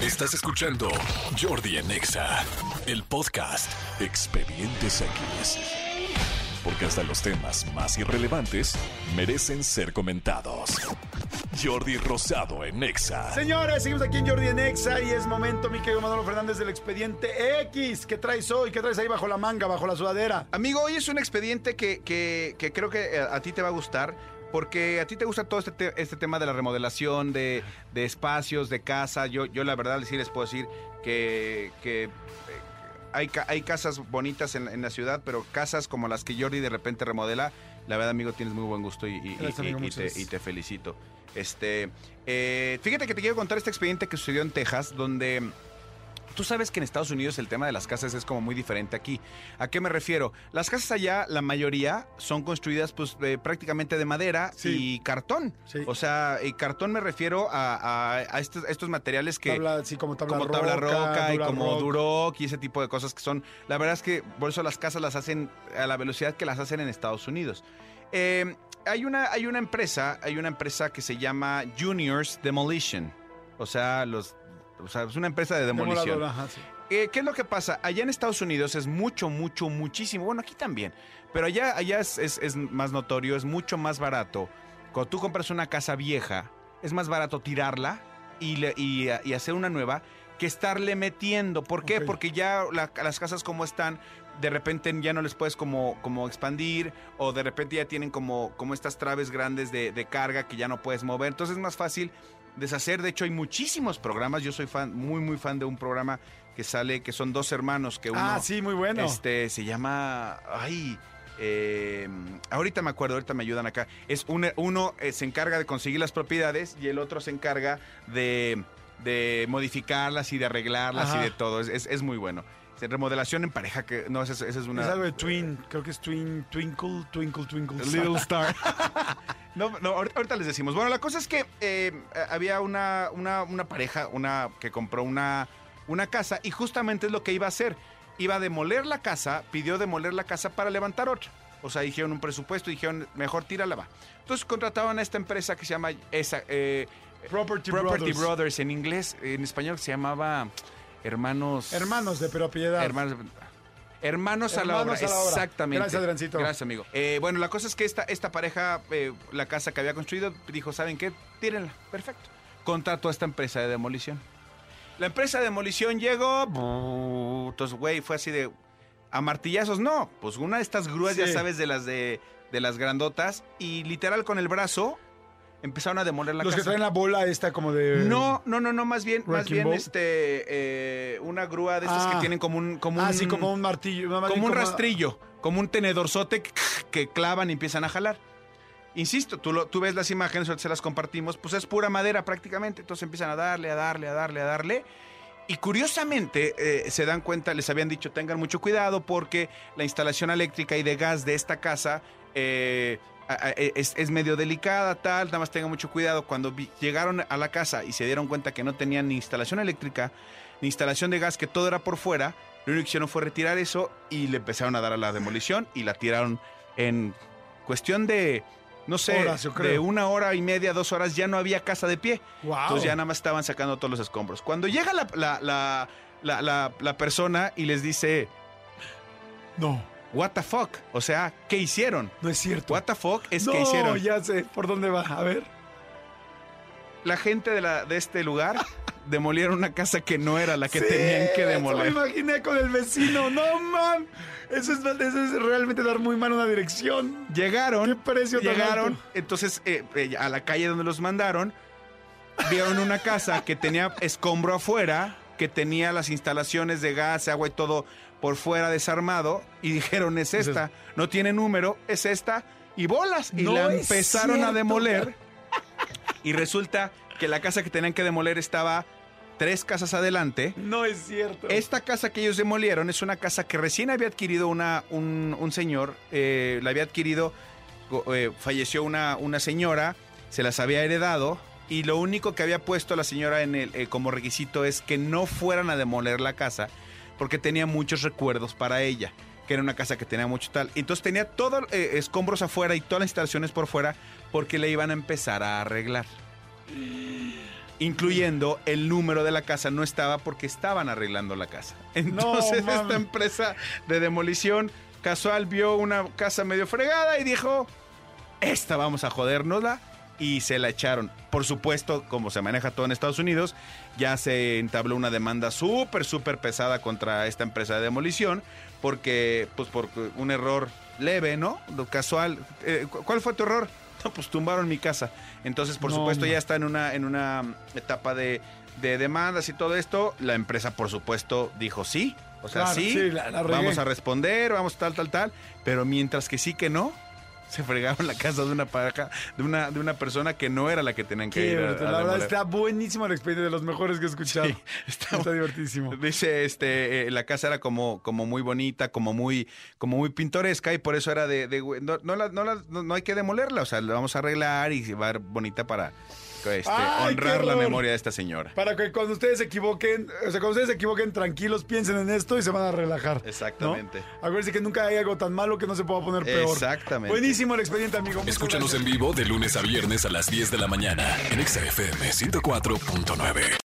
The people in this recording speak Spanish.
Estás escuchando Jordi en Exa, el podcast Expedientes X. Porque hasta los temas más irrelevantes merecen ser comentados. Jordi Rosado en Exa. Señores, seguimos aquí en Jordi en Exa y es momento, mi querido Manolo Fernández, del expediente X. ¿Qué traes hoy? ¿Qué traes ahí bajo la manga, bajo la sudadera? Amigo, hoy es un expediente que, que- que creo que eh, a ti te va a gustar. Porque a ti te gusta todo este, te- este tema de la remodelación, de, de espacios, de casa. Yo, yo la verdad sí les puedo decir que, que, eh, hay, hay casas bonitas en, en la ciudad, pero casas como las que Jordi de repente remodela, la verdad, amigo, tienes muy buen gusto y, y- Gracias, y- amigo, y muchas te, gracias. y te felicito. Este, eh, fíjate que te quiero contar este expediente que sucedió en Texas, donde Tú sabes que en Estados Unidos el tema de las casas es como muy diferente aquí. ¿A qué me refiero? Las casas allá, la mayoría, son construidas pues eh, prácticamente de madera Sí. y cartón. Sí. O sea, y cartón me refiero a, a- a estos, estos materiales que... Tabla, sí, como tabla como roca. tabla roca y como rock. Duroc y ese tipo de cosas que son... La verdad es que por eso las casas las hacen a la velocidad que las hacen en Estados Unidos. Eh, hay, una, hay una empresa, hay una empresa que se llama Juniors Demolition. O sea, los... O sea, es una empresa de demolición. Demoladora, ajá, sí. Eh, ¿Qué es lo que pasa? Allá en Estados Unidos es mucho, mucho, muchísimo. Bueno, aquí también. Pero allá, allá es, es- es más notorio, es mucho más barato. Cuando tú compras una casa vieja, es más barato tirarla y, le- y, y hacer una nueva que estarle metiendo. ¿Por qué? Porque ya la- las casas como están, de repente ya no les puedes como, como expandir o de repente ya tienen como, como estas traves grandes de, de carga que ya no puedes mover. Entonces es más fácil deshacer. De hecho, hay muchísimos programas. Yo soy fan, muy, muy fan de un programa que sale, que son dos hermanos, que uno Ah, sí, muy bueno. este se llama. Ay. eh, ahorita me acuerdo, ahorita me ayudan acá. Es un- uno eh, se encarga de conseguir las propiedades y el otro se encarga de, de modificarlas y de arreglarlas Ajá. y de todo. Es, es- es muy bueno. Remodelación en pareja, que no, esa es, esa es una. Es algo de Twin, creo que es Twin, Twinkle, Twinkle, Twinkle. Little Star. no, no, ahorita, les decimos. Bueno, la cosa es que eh, había una, una, una pareja una, que compró una, una casa y justamente es lo que iba a hacer. Iba a demoler la casa, pidió demoler la casa para levantar otra. O sea, dijeron un presupuesto y dijeron, mejor tírala, va. Entonces contrataban a esta empresa que se llama esa, eh, Property, Property Brothers. Brothers. en inglés, en español se llamaba Hermanos... Hermanos de propiedad. Hermanos, hermanos a la obra, a la obra. exactamente. Gracias, Adriancito. Gracias, amigo. Eh, bueno, la cosa es que esta, esta pareja, eh, la casa que había construido, dijo, ¿saben qué? Tírenla. Perfecto. Contrató a esta empresa de demolición. La empresa de demolición llegó, entonces, güey, fue así de... A martillazos, no. Pues una de estas grúas, ya sabes, de las de, de las grandotas, y literal con el brazo empezaron a demoler la Los que traen la bola esta como de... No, no, no, no, más bien, más bien ball. este eh, una grúa de estas Ah. que tienen como un como Ah, un sí, como un martillo. como un rastrillo, como un tenedorzote que, que clavan y empiezan a jalar. Insisto, tú, lo, tú ves las imágenes, se las compartimos, pues es pura madera prácticamente. Entonces empiezan a darle, a darle, a darle, a darle. Y curiosamente eh, se dan cuenta, les habían dicho tengan mucho cuidado porque la instalación eléctrica y de gas de esta casa eh, es, es medio delicada, tal, nada más tengan mucho cuidado. Cuando vi- llegaron a la casa y se dieron cuenta que no tenían ni instalación eléctrica, ni instalación de gas, que todo era por fuera, lo único que hicieron fue retirar eso y le empezaron a dar a la demolición y la tiraron en cuestión de, no sé, Horas, yo creo. de una hora y media, dos horas, ya no había casa de pie. Wow. Entonces ya nada más estaban sacando todos los escombros. Cuando llega la, la, la, la, la- la persona y les dice, No, what the fuck, o sea, ¿qué hicieron? no es cierto. What the fuck es no, que hicieron. ya sé por dónde va. A ver. La gente de, la, de este lugar demolieron una casa que no era la que Sí, tenían que eso demoler. me imaginé con el vecino. No, man. Eso es, eso es realmente dar muy mal una dirección. Llegaron, ¿Qué precio tan llegaron, alto? entonces eh, eh, a la calle donde los mandaron, vieron una casa que tenía escombro afuera, que tenía las instalaciones de gas, agua y todo por fuera desarmado, y dijeron, es Es esta, no tiene número, es esta, y bolas, y No la empezaron a demoler, y resulta que la casa que tenían que demoler estaba tres casas adelante, No es cierto. esta casa que ellos demolieron es una casa que recién había adquirido una, un, un señor, eh, la había adquirido, eh, falleció una, una señora, se las había heredado y lo único que había puesto la señora en el, eh, como requisito es que no fueran a demoler la casa porque tenía muchos recuerdos para ella, que era una casa que tenía mucho tal. Entonces tenía todos escombros afuera y todas las instalaciones por fuera porque le iban a empezar a arreglar. incluyendo el número de la casa, no estaba porque estaban arreglando la casa. Entonces esta empresa de demolición casual vio una casa medio fregada y dijo, esta vamos a jodérnosla y se la echaron. Por supuesto, como se maneja todo en Estados Unidos, ya se entabló una demanda súper, súper pesada contra esta empresa de demolición porque, pues, por un error leve, ¿no? Lo casual. Eh, cu- ¿Cuál fue tu error? No, pues tumbaron mi casa. Entonces, por No, supuesto, ya está en una, en una etapa de, de demandas y todo esto. La empresa, por supuesto, dijo sí. O sea, Claro, sí, sí, la- la regué. vamos a responder, vamos tal, tal, tal. Pero mientras que sí que no, se fregaron la casa de una pareja, de una, de una persona que no era la que tenían que Qué ir a, La verdad está buenísimo el expediente de los mejores que he escuchado. Sí, está, está- divertísimo. Dice, este, eh, la casa era como, como muy bonita, como muy, como muy pintoresca y por eso era de, de- no, no, la- no, la- no- no hay que demolerla, o sea, la vamos a arreglar y va a ser bonita para este, ¡Ay, honrar la memoria de esta señora. Para que cuando ustedes se equivoquen, o sea, cuando ustedes se equivoquen, tranquilos, piensen en esto y se van a relajar. ¿no? Exactamente. Acuérdense que nunca hay algo tan malo que no se pueda poner peor. Exactamente. Buenísimo el expediente, amigo. Escúchanos en vivo de lunes a viernes a las 10 de la mañana en Exa FM 104.9.